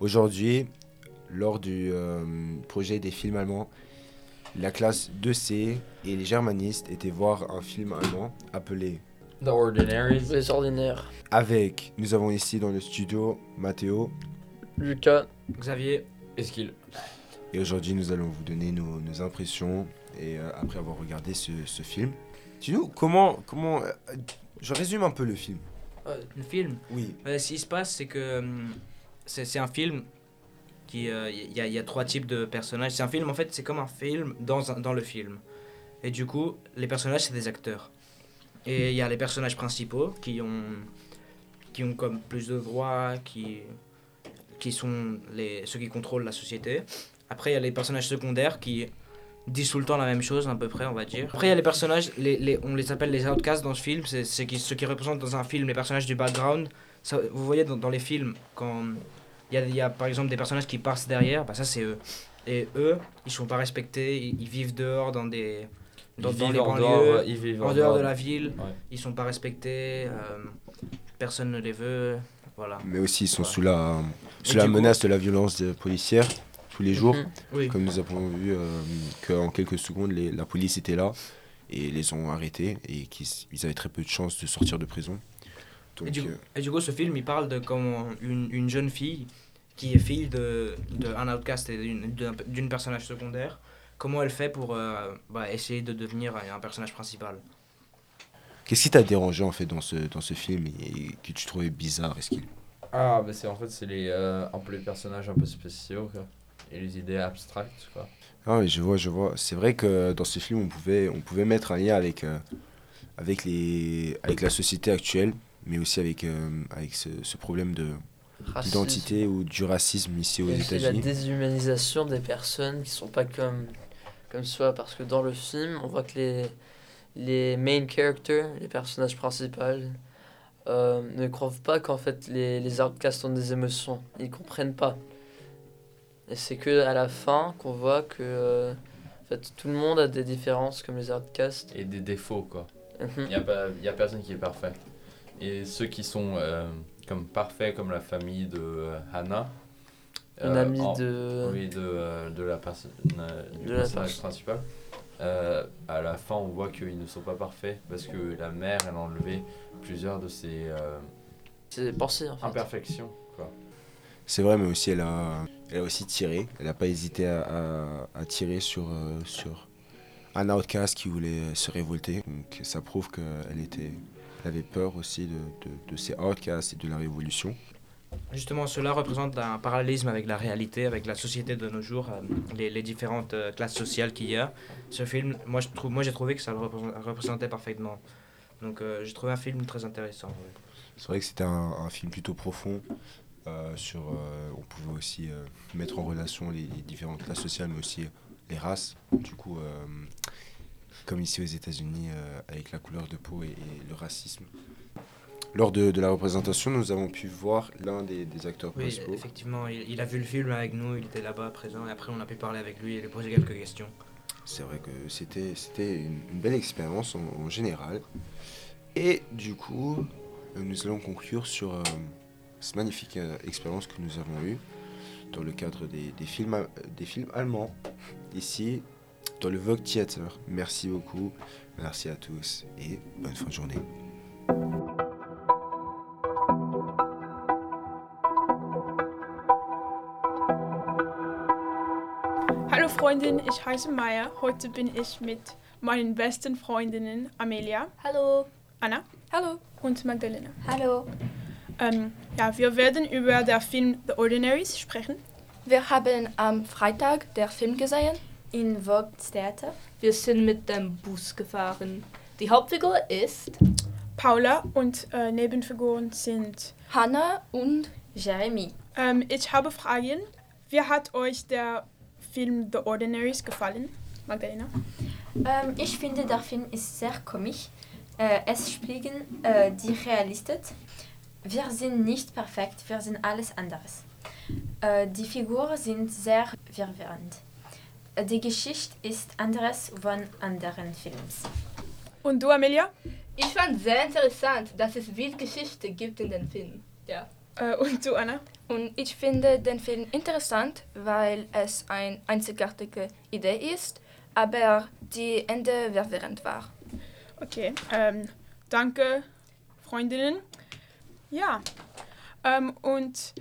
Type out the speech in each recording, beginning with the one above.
Aujourd'hui, lors du euh, projet des films allemands, la classe 2C et les germanistes étaient voir un film allemand appelé The Ordinaries. Les ordinaires. avec, nous avons ici dans le studio Mathéo Lucas. Xavier, Est-ce et aujourd'hui nous allons vous donner nos, nos impressions et euh, après avoir regardé ce, ce film. Dis-nous comment, comment, euh, je résume un peu le film. le film. Oui. Euh, ce qui se passe, c'est que hum, c'est un film qui. euh, Il y, a- il y a trois types de personnages. C'est un film, en fait, c'est comme un film dans, dans le film. Et du coup, les personnages, c'est des acteurs. Et il y a les personnages principaux qui ont, qui ont comme plus de voix, qui, qui sont les, ceux qui contrôlent la société. Après, il y a les personnages secondaires qui disent tout le temps la même chose, à peu près, on va dire. Après, il y a les personnages, les, les- on les appelle les outcasts dans ce film, c'est qui, ceux qui représentent dans un film les personnages du background. Vous voyez dans, dans les films, quand il y a, y a par exemple des personnages qui passent derrière, bah ça c'est eux. Et eux, ils sont pas respectés, ils, ils vivent dehors dans des. Dans, Ils dans vivent les en banlieues, dehors, ils vivent en dehors de la ville, Ouais. ils sont pas respectés, euh, personne ne les veut, voilà. Mais aussi ils sont Ouais. sous la, sous la du coup- menace de la violence policière tous les jours. Mhm. Oui. Comme nous avons vu euh, qu'en quelques secondes, les- la police était là et les ont arrêtés et qu'ils ils avaient très peu de chances de sortir de prison. Donc, Et du, euh, et du coup, ce film, il parle de comment une, une jeune fille qui est fille de, de un outcast et d'une- d'un d'une personnage secondaire, comment elle fait pour euh, bah, essayer de devenir un, personnage principal? Qu'est-ce qui t'a dérangé en fait dans ce, dans ce film et que tu trouvais bizarre? Est-ce qu'il Ah, bah c'est en fait, c'est les, euh, un peu les personnages un peu spéciaux, quoi. Et les idées abstractes, quoi. Ah oui, je vois, je vois. C'est vrai que dans ce film, on pouvait, on pouvait mettre un lien avec, euh, avec, les, avec la société actuelle, mais aussi avec, euh, avec ce, ce problème de d'identité ou du racisme ici aux aussi la États-Unis. déshumanisation des personnes qui sont pas comme, comme soi. Parce que dans le film, on voit que les, les main characters, les personnages principaux, euh, ne croient pas qu'en fait les, les outcasts ont des émotions. Ils comprennent pas. Et c'est que à la fin qu'on voit que euh, en fait, tout le monde a des différences comme les outcasts. Et des défauts, quoi. Mhm. Il n'y a, pas- y a personne qui est parfait. Et ceux qui sont euh, comme parfaits, comme la famille de euh, Hannah. Une euh, amie en- de. Oui, de, euh, de la personne euh, du De la personnage personne. principal. Euh, à la fin, on voit qu'ils ne sont pas parfaits parce que la mère, elle a enlevé plusieurs de ses euh, C'est pensé en fait. imperfections. Quoi. C'est vrai, mais aussi elle a, elle a aussi tiré. Elle n'a pas hésité à, à- à tirer sur, euh, sur un outcast qui voulait se révolter. Donc ça prouve qu'elle était, avait peur aussi de, de, de ces outcasts et de la révolution. Justement, cela représente un parallélisme avec la réalité, avec la société de nos jours, euh, les, les différentes euh, classes sociales qu'il y a. Ce film, moi, je trouve, moi j'ai trouvé que ça le représent- représentait parfaitement. Donc euh, j'ai trouvé un film très intéressant. ouais. C'est vrai que c'était un, un film plutôt profond. sur, on pouvait aussi mettre en relation les, les différentes classes sociales, mais aussi les races. Du coup, comme ici aux États-Unis, euh, avec la couleur de peau et, et le racisme. Lors de, de la représentation, nous avons pu voir l'un des, des acteurs Oui, principaux. effectivement, il, il a vu le film avec nous, il était là-bas présent, et après on a pu parler avec lui et lui poser quelques questions. C'est vrai que c'était une, une belle expérience en, en général. Et du coup, euh, nous allons conclure sur euh, cette magnifique euh, expérience que nous avons eue dans le cadre des, des films, des films allemands, ici, dans le Vogue Theater. Merci beaucoup, merci à tous et bonne fin de journée. Hallo Freundin, ich heiße Maya. Heute bin ich mit meinen besten Freundinnen Amelia, Hallo. Anna Hallo. und Magdalena. Hallo. Ähm, ja, wir werden über den Film The Ordinaries sprechen. Wir haben am Freitag den Film gesehen. In Vogue Theater. Wir sind mit dem Bus gefahren. Die Hauptfigur ist Paula und äh, Nebenfiguren sind. Hannah und Jeremy. Ähm, ich habe Fragen. Wie hat euch der Film The Ordinaries gefallen? Magdalena? Ähm, ich finde, der Film ist sehr komisch. Äh, es spiegeln äh, die Realität. Wir sind nicht perfekt, wir sind alles anderes. Äh, die Figuren sind sehr verwirrend. Die Geschichte ist anderes von anderen Films. Und du, Amelia? Ich fand sehr interessant, dass es viel Geschichte gibt in dem Film. Ja. Äh, und du, Anna? Und ich finde den Film interessant, weil es eine einzigartige Idee ist, aber die Ende verwirrend war. Okay, ähm, danke, Freundinnen. Ja, ähm, und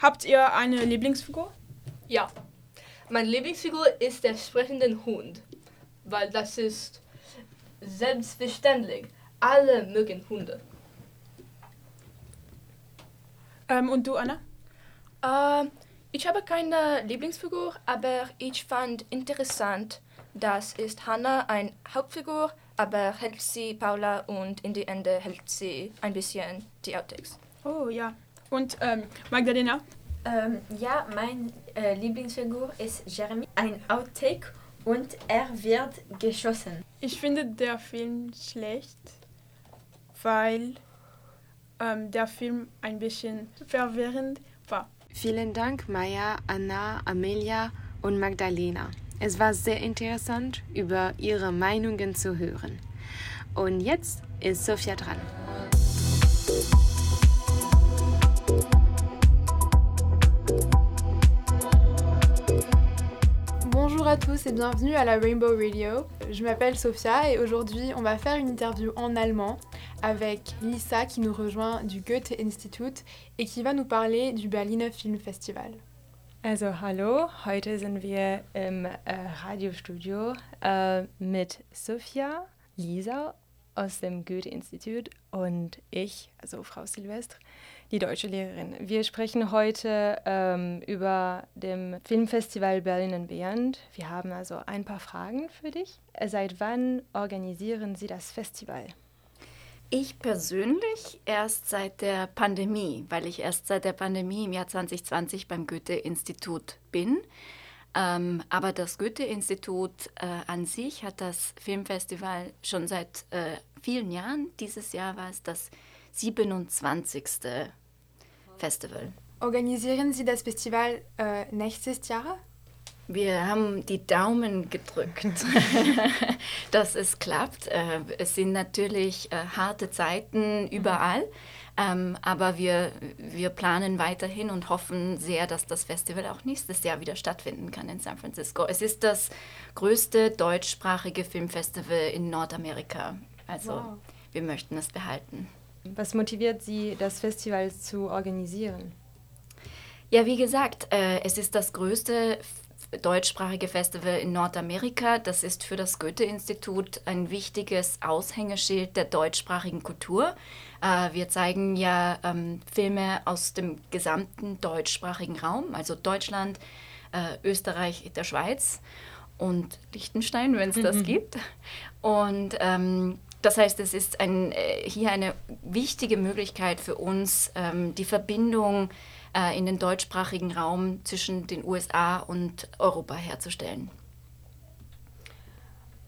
habt ihr eine Lieblingsfigur? Ja, meine Lieblingsfigur ist der sprechende Hund, weil das ist selbstverständlich. Alle mögen Hunde. Ähm, und du, Anna? Äh, ich habe keine Lieblingsfigur, aber ich fand interessant, dass ist Hannah eine Hauptfigur, aber hält sie Paula und in die Ende hält sie ein bisschen die Outtakes. Oh ja. Und ähm, Magdalena? Ähm, ja, mein äh, Lieblingsfigur ist Jeremy, ein Outtake und er wird geschossen. Ich finde der Film schlecht, weil ähm, der Film ein bisschen verwirrend war. Vielen Dank, Maya, Anna, Amelia und Magdalena. Es war sehr interessant, über ihre Meinungen zu hören. Und jetzt ist Sophia dran. Bonjour à tous et bienvenue à la Rainbow Radio. Je m'appelle Sophia et aujourd'hui on va faire une interview en allemand avec Lisa qui nous rejoint du Goethe-Institut et qui va nous parler du Berliner Filmfestival. Also hallo, heute sind wir im äh, Radiostudio äh, mit Sophia, Lisa aus dem Goethe-Institut und ich, also Frau Silvestre, die deutsche Lehrerin. Wir sprechen heute ähm, über dem Filmfestival Berlin Beyond. Wir haben also ein paar Fragen für dich. Seit wann organisieren Sie das Festival? Ich persönlich erst seit der Pandemie, weil ich erst seit der Pandemie im Jahr 2020 beim Goethe-Institut bin. Ähm, aber das Goethe-Institut äh, an sich hat das Filmfestival schon seit äh, vielen Jahren. Dieses Jahr war es das 27. Festival. Organisieren Sie das Festival äh, nächstes Jahr? Wir haben die Daumen gedrückt, dass es klappt. Äh, es sind natürlich äh, harte Zeiten überall, ähm, aber wir, wir planen weiterhin und hoffen sehr, dass das Festival auch nächstes Jahr wieder stattfinden kann in San Francisco. Es ist das größte deutschsprachige Filmfestival in Nordamerika. Also wow. wir möchten es behalten. Was motiviert Sie, das Festival zu organisieren? Ja, wie gesagt, äh, es ist das größte deutschsprachige Festival in Nordamerika. Das ist für das Goethe-Institut ein wichtiges Aushängeschild der deutschsprachigen Kultur. Äh, wir zeigen ja ähm, Filme aus dem gesamten deutschsprachigen Raum, also Deutschland, äh, Österreich, der Schweiz und Liechtenstein, wenn es das mhm. gibt. Und ähm, das heißt, es ist ein, äh, hier eine wichtige Möglichkeit für uns, ähm, die Verbindung äh, in den deutschsprachigen Raum zwischen den USA und Europa herzustellen.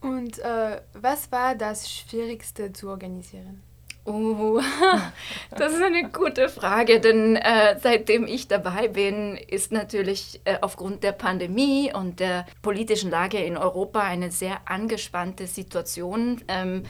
Und äh, was war das Schwierigste zu organisieren? Oh, das ist eine gute Frage, denn äh, seitdem ich dabei bin, ist natürlich äh, aufgrund der Pandemie und der politischen Lage in Europa eine sehr angespannte Situation, ähm,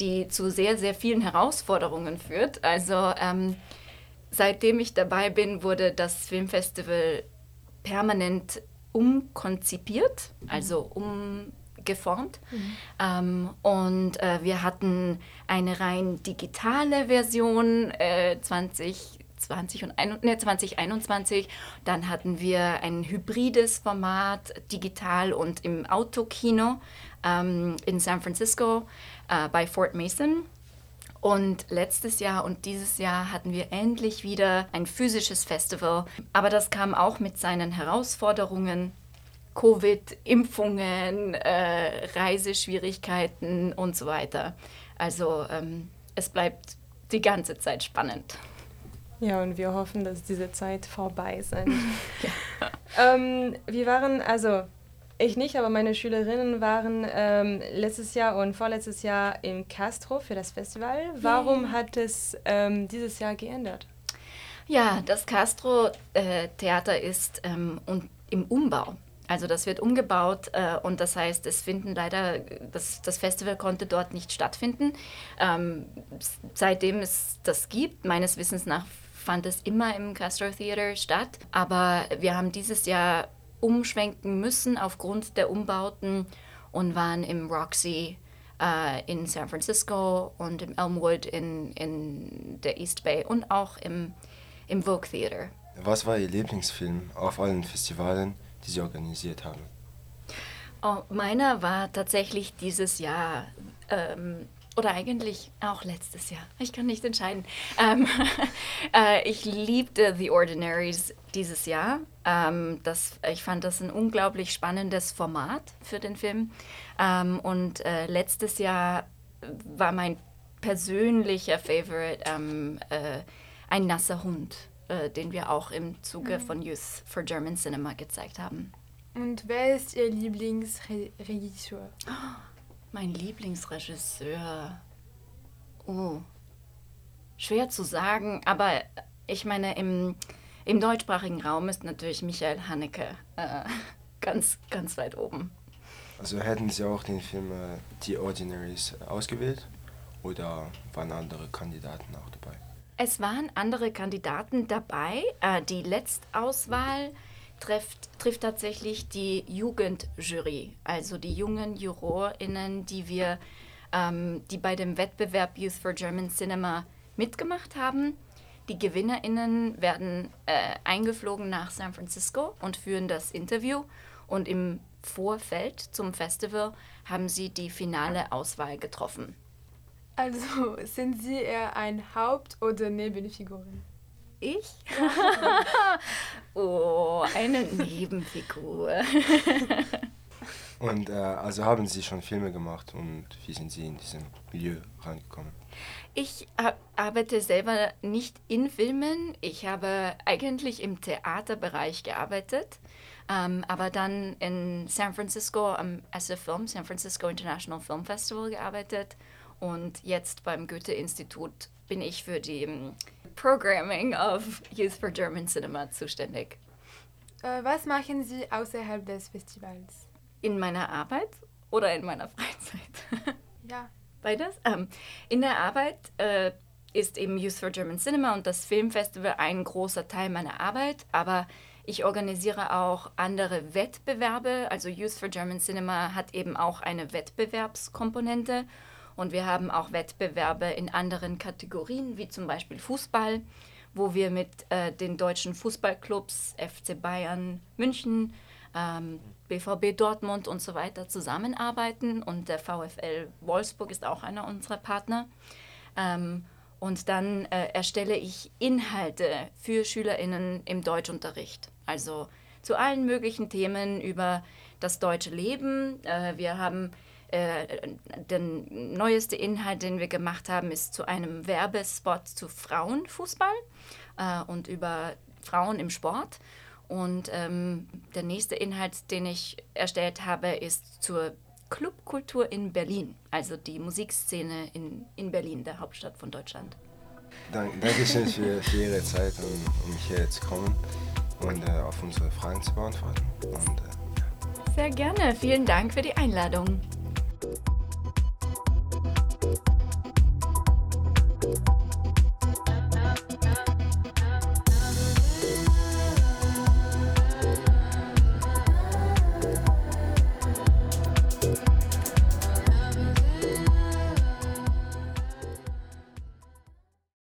die zu sehr, sehr vielen Herausforderungen führt. Also ähm, seitdem ich dabei bin, wurde das Filmfestival permanent umkonzipiert, also umgeformt. Mhm. Ähm, und äh, wir hatten eine rein digitale Version äh, 2020 und ein, ne, 2021. Dann hatten wir ein hybrides Format, digital und im Autokino ähm, in San Francisco äh, bei Fort Mason. Und letztes Jahr und dieses Jahr hatten wir endlich wieder ein physisches Festival. Aber das kam auch mit seinen Herausforderungen. Covid, Impfungen, äh, Reiseschwierigkeiten und so weiter. Also ähm, es bleibt die ganze Zeit spannend. Ja, und wir hoffen, dass diese Zeit vorbei ist. ja. ähm, wir waren, also ich nicht, aber meine Schülerinnen waren ähm, letztes Jahr und vorletztes Jahr in Castro für das Festival. Warum yeah. hat es ähm, dieses Jahr geändert? Ja, das Castro-Theater äh, ist ähm, und im Umbau. Also das wird umgebaut äh, und das heißt, es finden leider, das, das Festival konnte dort nicht stattfinden. Ähm, seitdem es das gibt, meines Wissens nach fand es immer im Castro Theater statt, aber wir haben dieses Jahr umschwenken müssen aufgrund der Umbauten und waren im Roxy äh, in San Francisco und im Elmwood in, in der East Bay und auch im, im Vogue Theater. Was war Ihr Lieblingsfilm auf allen Festivalen, die Sie organisiert haben? Oh, meiner war tatsächlich dieses Jahr ähm, oder eigentlich auch letztes Jahr. Ich kann nicht entscheiden. Ähm, äh, ich liebte The Ordinaries dieses Jahr. Ähm, das, ich fand das ein unglaublich spannendes Format für den Film. Ähm, und äh, letztes Jahr war mein persönlicher Favorite ähm, äh, ein nasser Hund, äh, den wir auch im Zuge Mhm. von Youth for German Cinema gezeigt haben. Und wer ist Ihr Lieblingsregisseur? Mein Lieblingsregisseur. Oh. Schwer zu sagen, aber ich meine, im, im deutschsprachigen Raum ist natürlich Michael Haneke äh, ganz, ganz weit oben. Also hätten Sie auch den Film äh, The Ordinaries ausgewählt oder waren andere Kandidaten auch dabei? Es waren andere Kandidaten dabei. Äh, die Letztauswahl trifft, trifft tatsächlich die Jugendjury, also die jungen JurorInnen, die wir, ähm, die bei dem Wettbewerb Youth for German Cinema mitgemacht haben. Die GewinnerInnen werden äh, eingeflogen nach San Francisco und führen das Interview. Und im Vorfeld zum Festival haben sie die finale Auswahl getroffen. Also sind Sie eher ein Haupt- oder Nebenfigurin? Ich? oh, eine Nebenfigur. Und äh, also haben Sie schon Filme gemacht und wie sind Sie in diesem Milieu reingekommen? Ich ar- arbeite selber nicht in Filmen. Ich habe eigentlich im Theaterbereich gearbeitet, ähm, aber dann in San Francisco am SF Film, San Francisco International Film Festival gearbeitet und jetzt beim Goethe-Institut bin ich für die ähm, Programming of Youth for German Cinema zuständig. Äh, was machen Sie außerhalb des Festivals? In meiner Arbeit oder in meiner Freizeit? Ja. Beides. Ähm, in der Arbeit äh, ist eben Youth for German Cinema und das Filmfestival ein großer Teil meiner Arbeit, aber ich organisiere auch andere Wettbewerbe. Also Youth for German Cinema hat eben auch eine Wettbewerbskomponente und wir haben auch Wettbewerbe in anderen Kategorien, wie zum Beispiel Fußball, wo wir mit äh, den deutschen Fußballclubs FC Bayern München, ähm, BVB Dortmund und so weiter zusammenarbeiten und der VfL Wolfsburg ist auch einer unserer Partner. Ähm, und dann äh, erstelle ich Inhalte für SchülerInnen im Deutschunterricht. Also zu allen möglichen Themen über das deutsche Leben. Äh, wir haben der neueste Inhalt, den wir gemacht haben, ist zu einem Werbespot zu Frauenfußball äh, und über Frauen im Sport. Und ähm, der nächste Inhalt, den ich erstellt habe, ist zur Clubkultur in Berlin, also die Musikszene in, in Berlin, der Hauptstadt von Deutschland. Dank, Dankeschön für, für Ihre Zeit, um, um hierher zu kommen und äh, auf unsere Fragen zu beantworten. Und, äh, Sehr gerne. Vielen Dank für die Einladung.